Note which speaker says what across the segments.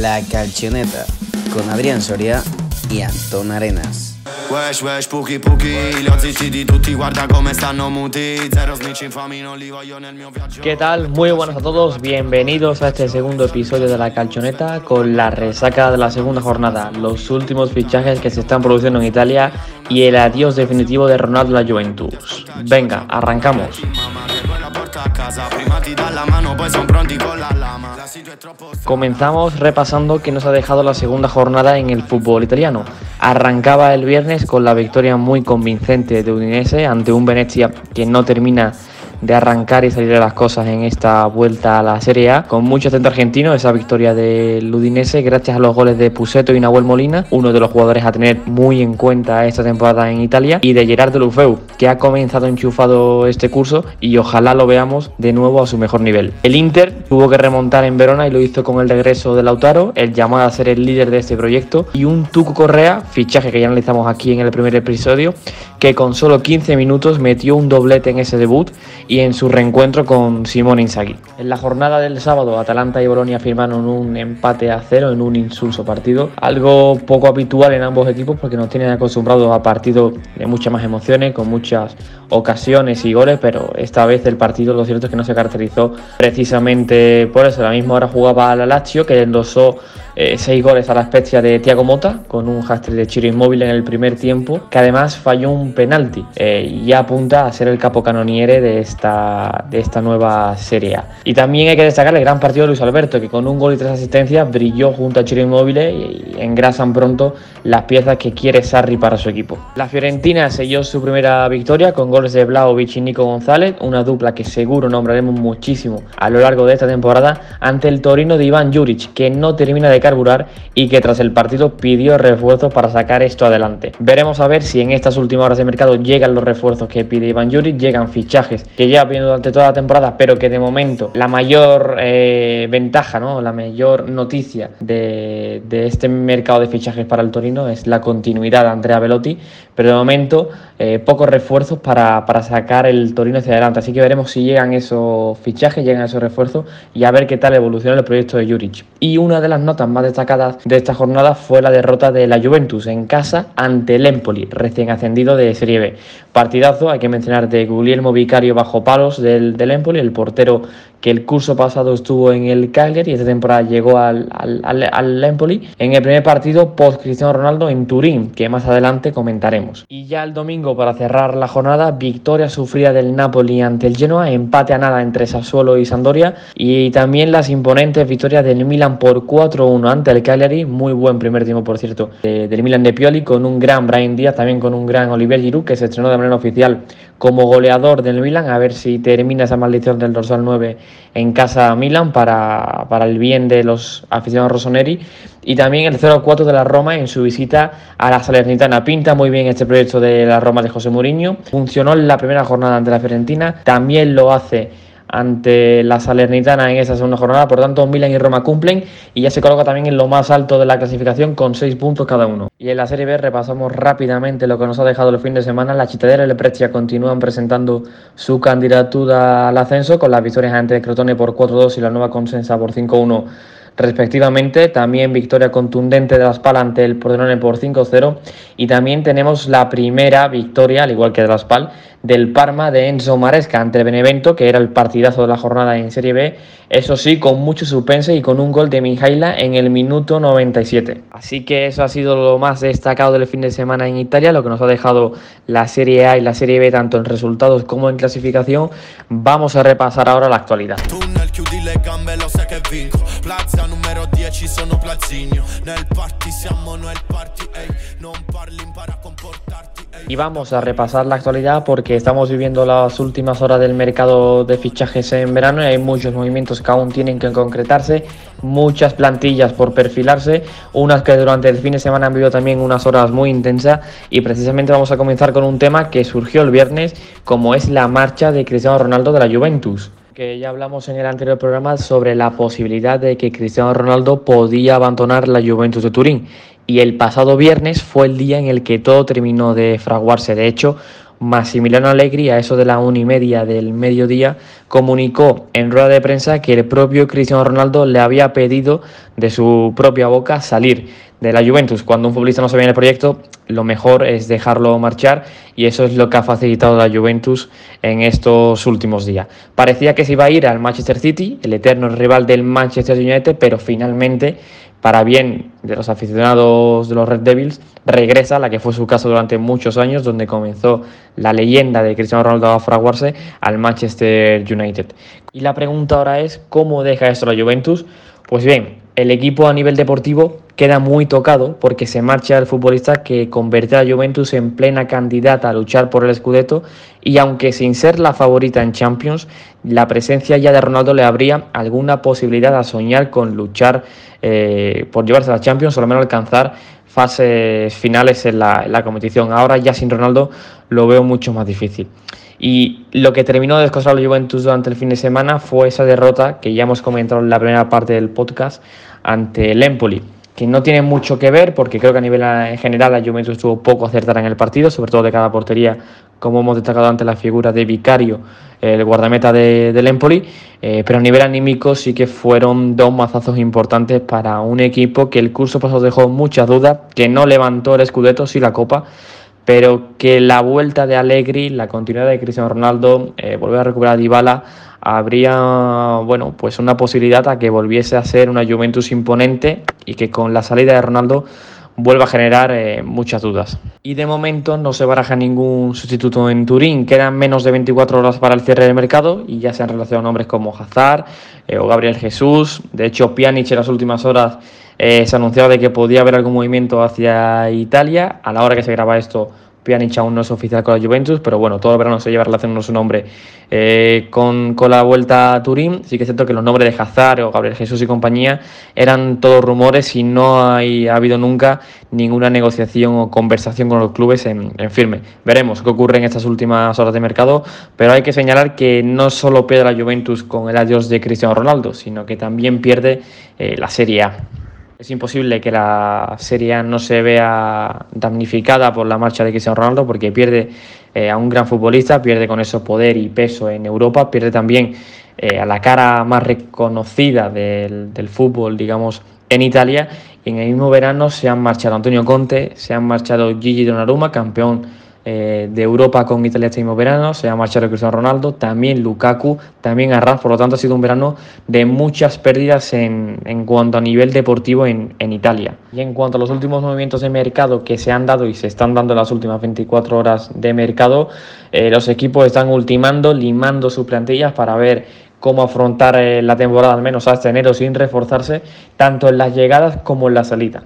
Speaker 1: La Calchoneta con Adrián Soria y Antón Arenas.
Speaker 2: Wesh, wesh, puki, puki Li ho zitti di tutti, guarda come stanno muti Zero snitch infami, non li voglio nel mio viaggio
Speaker 3: ¿Qué tal? Muy buenas a todos, bienvenidos a este segundo episodio de La Calchoneta con la resaca de la segunda jornada, los últimos fichajes que se están produciendo en Italia y el adiós definitivo de Ronaldo a la Juventus. Venga, arrancamos. Comenzamos repasando que nos ha dejado la segunda jornada en el fútbol italiano. Arrancaba el viernes con la victoria muy convincente de Udinese ante un Venezia que no termina de arrancar y salir de las cosas en esta vuelta a la Serie A, con mucho acento argentino, esa victoria del Udinese, gracias a los goles de Puseto y Nahuel Molina, uno de los jugadores a tener muy en cuenta esta temporada en Italia, y de Gerardo Lufeu, que ha comenzado enchufado este curso y ojalá lo veamos de nuevo a su mejor nivel. El Inter tuvo que remontar en Verona y lo hizo con el regreso de Lautaro, el llamado a ser el líder de este proyecto, y un Tuco Correa, fichaje que ya analizamos aquí en el primer episodio, que con solo 15 minutos metió un doblete en ese debut y en su reencuentro con Simón Inzaghi. En la jornada del sábado, Atalanta y Bolonia firmaron un empate a cero en un insulso partido, algo poco habitual en ambos equipos porque nos tienen acostumbrados a partidos de muchas más emociones, con muchas ocasiones y goles, pero esta vez el partido lo cierto es que no se caracterizó precisamente por eso. La misma hora jugaba la Lazio, que endosó eh, seis goles a la especie de Thiago Mota, con un hashtag de Chiro Inmóvil en el primer tiempo, que además falló un penalti eh, y apunta a ser el capocanoniere de esta, de esta nueva Serie A. Y también hay que destacar el gran partido de Luis Alberto, que con un gol y tres asistencias brilló junto a Chiro Inmóvil y engrasan pronto las piezas que quiere Sarri para su equipo. La Fiorentina selló su primera victoria con goles de Vlaovic y Nico González, una dupla que seguro nombraremos muchísimo a lo largo de esta temporada, ante el Torino de Iván Juric, que no termina de y que tras el partido pidió refuerzos para sacar esto adelante. Veremos a ver si en estas últimas horas de mercado llegan los refuerzos que pide Iván Juric, llegan fichajes que lleva pidiendo durante toda la temporada, pero que de momento la mayor eh, ventaja, ¿no? la mayor noticia de, de este mercado de fichajes para el Torino es la continuidad de Andrea Velotti, pero de momento eh, pocos refuerzos para, para, sacar el Torino hacia adelante. Así que veremos si llegan esos fichajes, llegan esos refuerzos y a ver qué tal evoluciona el proyecto de Juric. Y una de las notas más destacadas de esta jornada fue la derrota de la Juventus en casa ante el Empoli, recién ascendido de Serie B. Partidazo, hay que mencionar de Guglielmo Vicario bajo palos del, del Empoli, el portero que el curso pasado estuvo en el Cagliari y esta temporada llegó al, al, al, al Empoli en el primer partido post Cristiano Ronaldo en Turín, que más adelante comentaremos. Y ya el domingo, para cerrar la jornada, victoria sufrida del Napoli ante el Genoa, empate a nada entre Sassuolo y Sampdoria y también las imponentes victorias del Milan por 4-1 ante el Cagliari, muy buen primer tiempo por cierto, de, del Milan de Pioli con un gran Brian Díaz, también con un gran Olivier Giroud que se estrenó de manera oficial como goleador del Milan, a ver si termina esa maldición del dorsal 9 en casa Milan para, para el bien de los aficionados rossoneri y también el 0-4 de la Roma en su visita a la Salernitana. Pinta muy bien este proyecto de la Roma de José Mourinho. Funcionó en la primera jornada ante la Fiorentina, también lo hace ante la Salernitana en esa segunda jornada. Por tanto, Milan y Roma cumplen y ya se coloca también en lo más alto de la clasificación con 6 puntos cada uno. Y en la Serie B repasamos rápidamente lo que nos ha dejado el fin de semana. La Chitadera y el Brescia continúan presentando su candidatura al ascenso con las victorias ante Crotone por 4-2 y la nueva Consensa por 5-1 respectivamente. También victoria contundente de la Spal ante el Pordenone por 5-0. Y también tenemos la primera victoria, al igual que de la Spal, del Parma de Enzo Maresca ante el Benevento, que era el partidazo de la jornada en Serie B. Eso sí, con mucho suspense y con un gol de Mijaila en el minuto 97. Así que eso ha sido lo más destacado del fin de semana en Italia, lo que nos ha dejado la Serie A y la Serie B tanto en resultados como en clasificación. Vamos a repasar ahora la actualidad.
Speaker 2: Tunnel, chiudi le gambe, lo sai che vinco. Plaza numero 10, sono Plazzigno Nel party siamo noi il party, ehi. Non parli, impara a comportarti, ehi.
Speaker 3: Y vamos a repasar la actualidad porque estamos viviendo las últimas horas del mercado de fichajes en verano y hay muchos movimientos que aún tienen que concretarse, muchas plantillas por perfilarse, unas que durante el fin de semana han vivido también unas horas muy intensas y precisamente vamos a comenzar con un tema que surgió el viernes como es la marcha de Cristiano Ronaldo de la Juventus que ya hablamos en el anterior programa sobre la posibilidad de que Cristiano Ronaldo podía abandonar la Juventus de Turín. Y el pasado viernes fue el día en el que todo terminó de fraguarse. De hecho, Massimiliano Allegri, a eso de la una y media del mediodía, comunicó en rueda de prensa que el propio Cristiano Ronaldo le había pedido de su propia boca salir de la Juventus. Cuando un futbolista no se ve en el proyecto, lo mejor es dejarlo marchar y eso es lo que ha facilitado la Juventus en estos últimos días. Parecía que se iba a ir al Manchester City, el eterno rival del Manchester United, pero finalmente para bien de los aficionados de los Red Devils, regresa, la que fue su caso durante muchos años, donde comenzó la leyenda de Cristiano Ronaldo a fraguarse al Manchester United. Y la pregunta ahora es, ¿cómo deja esto la Juventus? Pues bien, el equipo a nivel deportivo queda muy tocado porque se marcha el futbolista que convierte a Juventus en plena candidata a luchar por el Scudetto y aunque sin ser la favorita en Champions, la presencia ya de Ronaldo le habría alguna posibilidad a soñar con luchar eh, por llevarse a la Champions o al menos alcanzar fases finales en la, competición. Ahora ya sin Ronaldo lo veo mucho más difícil. Y lo que terminó de descosar la Juventus durante el fin de semana fue esa derrota que ya hemos comentado en la primera parte del podcast ante el Empoli que no tiene mucho que ver, porque creo que a nivel en general la Juventus estuvo poco acertada en el partido, sobre todo de cada portería, como hemos destacado antes la figura de Vicario, el guardameta de, del Empoli, eh, pero a nivel anímico sí que fueron dos mazazos importantes para un equipo que el curso pasado dejó muchas dudas, que no levantó el Scudetto, sí la Copa, pero que la vuelta de Allegri, la continuidad de Cristiano Ronaldo, eh, volver a recuperar a Dybala, habría bueno, pues una posibilidad a que volviese a ser una Juventus imponente y que con la salida de Ronaldo vuelva a generar eh, muchas dudas. Y de momento no se baraja ningún sustituto en Turín. Quedan menos de 24 horas para el cierre del mercado y ya se han relacionado nombres como Hazard eh, o Gabriel Jesús. De hecho, Pjanic en las últimas horas eh, se ha anunciado de que podía haber algún movimiento hacia Italia. A la hora que se graba esto, Pjanic aún no es oficial con la Juventus, pero bueno, todo el verano se lleva relacionando su nombre eh, con, con, la vuelta a Turín. Sí que es cierto que los nombres de Hazard o Gabriel Jesús y compañía eran todos rumores y no hay, ha habido nunca ninguna negociación o conversación con los clubes en, firme. Veremos qué ocurre en estas últimas horas de mercado, pero hay que señalar que no solo pierde la Juventus con el adiós de Cristiano Ronaldo, sino que también pierde eh, la Serie A. Es imposible que la Serie no se vea damnificada por la marcha de Cristiano Ronaldo porque pierde eh, a un gran futbolista, pierde con eso poder y peso en Europa, pierde también eh, a la cara más reconocida del, del, fútbol, digamos, en Italia. Y en el mismo verano se han marchado Antonio Conte, se han marchado Gigi Donnarumma, campeón eh, de Europa con Italia este mismo verano, se ha marchado Cristiano Ronaldo, también Lukaku, también Arras, por lo tanto ha sido un verano de muchas pérdidas en, en cuanto a nivel deportivo en, en, Italia. Y en cuanto a los últimos movimientos de mercado que se han dado y se están dando en las últimas 24 horas de mercado, eh, los equipos están ultimando, limando sus plantillas para ver cómo afrontar eh, la temporada, al menos hasta enero, sin reforzarse, tanto en las llegadas como en la salida.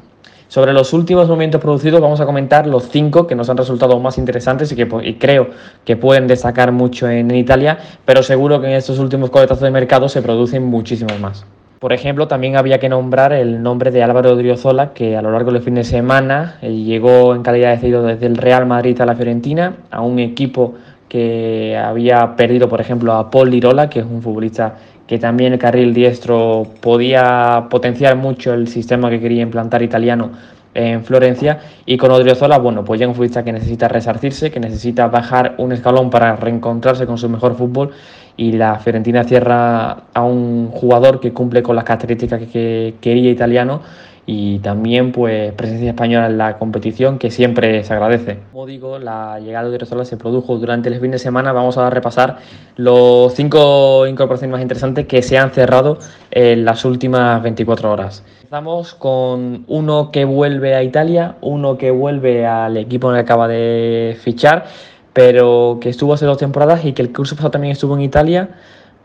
Speaker 3: Sobre los últimos movimientos producidos vamos a comentar los cinco que nos han resultado más interesantes y que creo que pueden destacar mucho en, Italia, pero seguro que en estos últimos coletazos de mercado se producen muchísimos más. Por ejemplo, también había que nombrar el nombre de Álvaro Odriozola, que a lo largo del fin de semana eh, llegó en calidad de cedido desde el Real Madrid a la Fiorentina, a un equipo que había perdido, por ejemplo, a Paul Lirola, que es un futbolista que también el carril diestro podía potenciar mucho el sistema que quería implantar italiano en Florencia. Y con Odriozola, bueno, pues ya un futbolista que necesita resarcirse, que necesita bajar un escalón para reencontrarse con su mejor fútbol. Y la Fiorentina cierra a un jugador que cumple con las características que quería italiano y también pues presencia española en la competición que siempre se agradece. Como digo, la llegada de Odriozola se produjo durante el fin de semana. Vamos a repasar los cinco incorporaciones más interesantes que se han cerrado en las últimas 24 horas. Empezamos con uno que vuelve a Italia, uno que vuelve al equipo en el que acaba de fichar, pero que estuvo hace dos temporadas y que el curso pasado también estuvo en Italia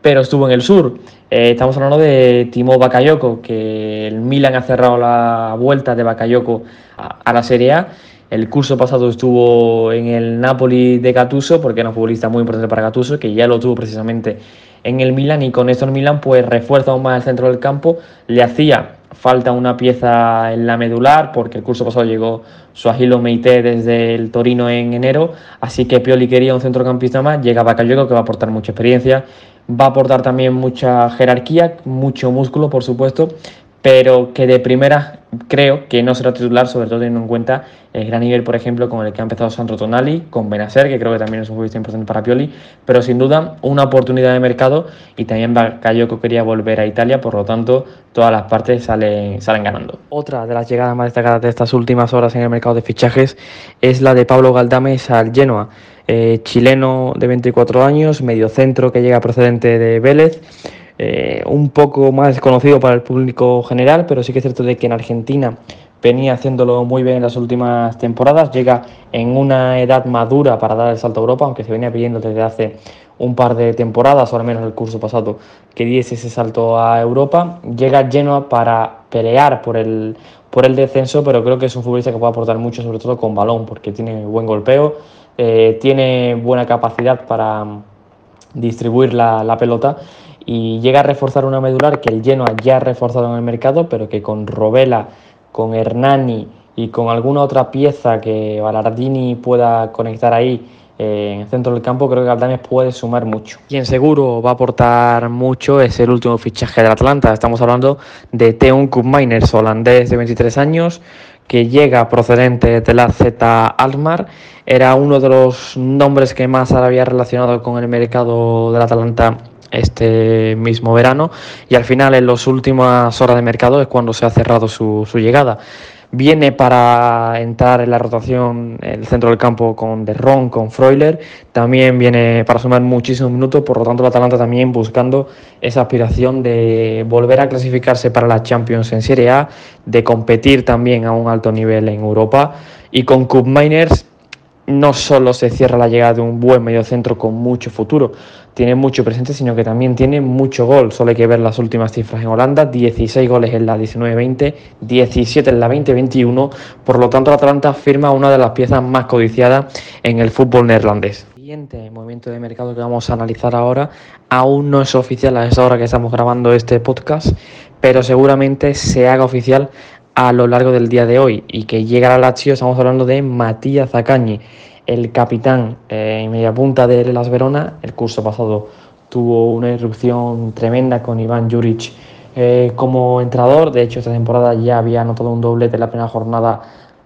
Speaker 3: pero estuvo en el sur. Eh, estamos hablando de Timo Bakayoko, que el Milan ha cerrado la vuelta de Bakayoko a, la Serie A. El curso pasado estuvo en el Napoli de Gattuso, porque era un futbolista muy importante para Gattuso, que ya lo tuvo precisamente en el Milan, y con esto el Milan pues refuerza aún más el centro del campo. Le hacía falta una pieza en la medular, porque el curso pasado llegó Suajilo Meite desde el Torino en enero, así que Pioli quería un centrocampista más, llega Bakayoko que va a aportar mucha experiencia, va a aportar también mucha jerarquía, mucho músculo, por supuesto, pero que de primera creo que no será titular, sobre todo teniendo en cuenta el gran nivel, por ejemplo, con el que ha empezado Sandro Tonali, con Benacer, que creo que también es un futbolista importante para Pioli, pero sin duda una oportunidad de mercado y también Bakayoko quería volver a Italia, por lo tanto todas las partes salen, salen ganando. Otra de las llegadas más destacadas de estas últimas horas en el mercado de fichajes es la de Pablo Galdames al Genoa, eh, chileno de 24 años, medio centro que llega procedente de Vélez, eh, un poco más desconocido para el público general, pero sí que es cierto de que en Argentina venía haciéndolo muy bien en las últimas temporadas, llega en una edad madura para dar el salto a Europa, aunque se venía pidiendo desde hace un par de temporadas, o al menos el curso pasado, que diese ese salto a Europa. Llega Genoa para pelear por el, por el descenso, pero creo que es un futbolista que puede aportar mucho, sobre todo con balón, porque tiene buen golpeo, eh, tiene buena capacidad para distribuir la, pelota y llega a reforzar una medular que el Genoa ya reforzado en el mercado, pero que con Robela, con Hernani y con alguna otra pieza que Ballardini pueda conectar ahí eh, en el centro del campo, creo que Galdames puede sumar mucho. Quien seguro va a aportar mucho es el último fichaje del Atlanta. Estamos hablando de Teun Koopmeiners, holandés de 23 años, que llega procedente de la Z Almar. Era uno de los nombres que más había relacionado con el mercado del Atlanta este mismo verano y al final en las últimas horas de mercado es cuando se ha cerrado su, llegada. Viene para entrar en la rotación el centro del campo con Derron, con Freuler. También viene para sumar muchísimos minutos. Por lo tanto, el Atalanta también buscando esa aspiración de volver a clasificarse para la Champions en Serie A, de competir también a un alto nivel en Europa. Y con Cup Miners no solo se cierra la llegada de un buen mediocentro con mucho futuro, tiene mucho presente, sino que también tiene mucho gol. Solo hay que ver las últimas cifras en Holanda, 16 goles en la 19-20, 17 en la 20-21, por lo tanto el Atalanta firma una de las piezas más codiciadas en el fútbol neerlandés. El siguiente movimiento de mercado que vamos a analizar ahora aún no es oficial a esa hora que estamos grabando este podcast, pero seguramente se haga oficial a lo largo del día de hoy y que llega al Lazio, estamos hablando de Matías Zaccagni, el capitán eh, en media punta de Las Verona. El curso pasado tuvo una irrupción tremenda con Iván Juric eh, como entrenador. De hecho, esta temporada ya había anotado un doblete en la primera jornada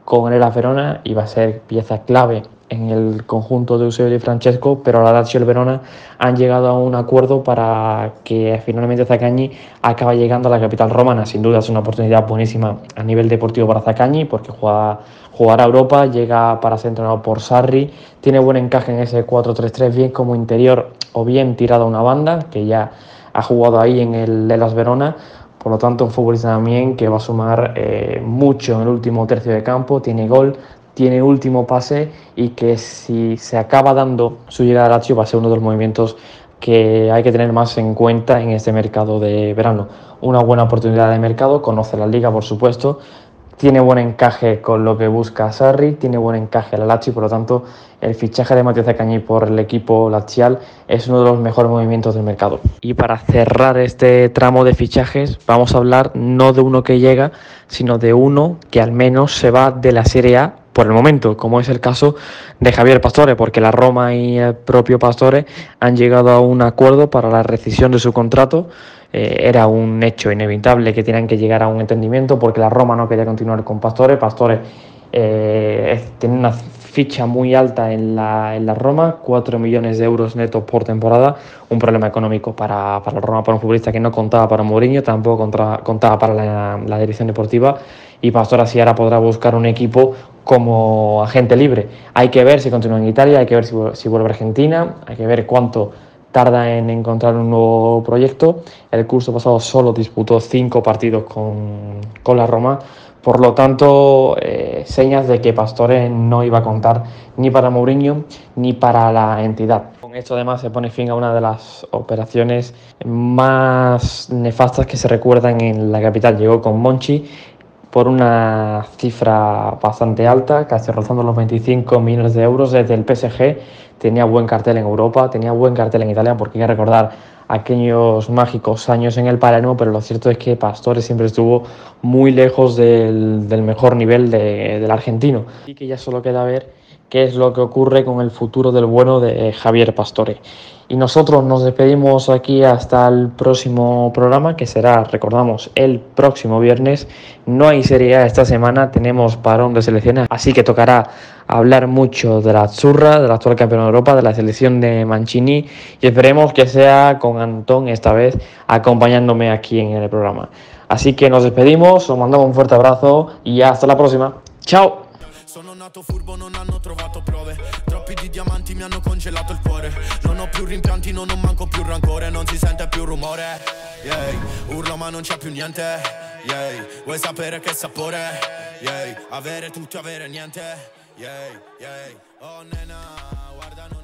Speaker 3: con el Verona y va a ser pieza clave en el conjunto de Eusebio y Francesco, pero la Lazio y el Verona han llegado a un acuerdo para que finalmente Zaccagni acabe llegando a la capital romana. Sin duda es una oportunidad buenísima a nivel deportivo para Zaccagni porque juega, jugará a Europa, llega para ser entrenado por Sarri, tiene buen encaje en ese 4-3-3, bien como interior o bien tirado a una banda, que ya ha jugado ahí en el de las Verona. Por lo tanto, un futbolista también que va a sumar eh, mucho en el último tercio de campo, tiene gol, tiene último pase y que si se acaba dando su llegada a Lazio va a ser uno de los movimientos que hay que tener más en cuenta en este mercado de verano. Una buena oportunidad de mercado, conoce la liga por supuesto, tiene buen encaje con lo que busca Sarri, tiene buen encaje la Lazio por lo tanto el fichaje de Matías Cañí por el equipo lazial es uno de los mejores movimientos del mercado. Y para cerrar este tramo de fichajes vamos a hablar no de uno que llega, sino de uno que al menos se va de la Serie A por el momento, como es el caso de Javier Pastore, porque la Roma y el propio Pastore han llegado a un acuerdo para la rescisión de su contrato. Eh, era un hecho inevitable que tenían que llegar a un entendimiento porque la Roma no quería continuar con Pastore. Pastore eh, tiene una ficha muy alta en la, en la Roma, 4 millones de euros netos por temporada, un problema económico para, para la Roma, para un futbolista que no contaba para Mourinho, tampoco contaba para la, la dirección deportiva y Pastor así ahora podrá buscar un equipo como agente libre. Hay que ver si continúa en Italia, hay que ver si, vuelve a Argentina, hay que ver cuánto tarda en encontrar un nuevo proyecto. El curso pasado solo disputó cinco partidos con, con la Roma, por lo tanto, eh, señas de que Pastore no iba a contar ni para Mourinho ni para la entidad. Con esto además se pone fin a una de las operaciones más nefastas que se recuerdan en la capital. Llegó con Monchi por una cifra bastante alta, casi rozando los 25 millones de euros desde el PSG. Tenía buen cartel en Europa, tenía buen cartel en Italia, porque hay que recordar aquellos mágicos años en el Palermo, pero lo cierto es que Pastore siempre estuvo muy lejos del, mejor nivel del argentino. Y que ya solo queda ver qué es lo que ocurre con el futuro del bueno de Javier Pastore. Y nosotros nos despedimos aquí hasta el próximo programa, que será, recordamos, el próximo viernes. No hay Serie A esta semana, tenemos parón de selecciones, así que tocará hablar mucho de la Zurra, de la actual campeona de Europa, de la selección de Mancini, y esperemos que sea con Antón esta vez acompañándome aquí en el programa. Así que nos despedimos, os mandamos un fuerte abrazo y hasta la próxima. ¡Chao!
Speaker 2: Diamanti mi hanno congelato il cuore Non ho più rimpianti, non ho manco più rancore Non si sente più rumore yeah. Urlo ma non c'è più niente yeah. Vuoi sapere che sapore? Yeah. Avere tutto, avere niente yeah. Yeah. Oh nena, guarda non di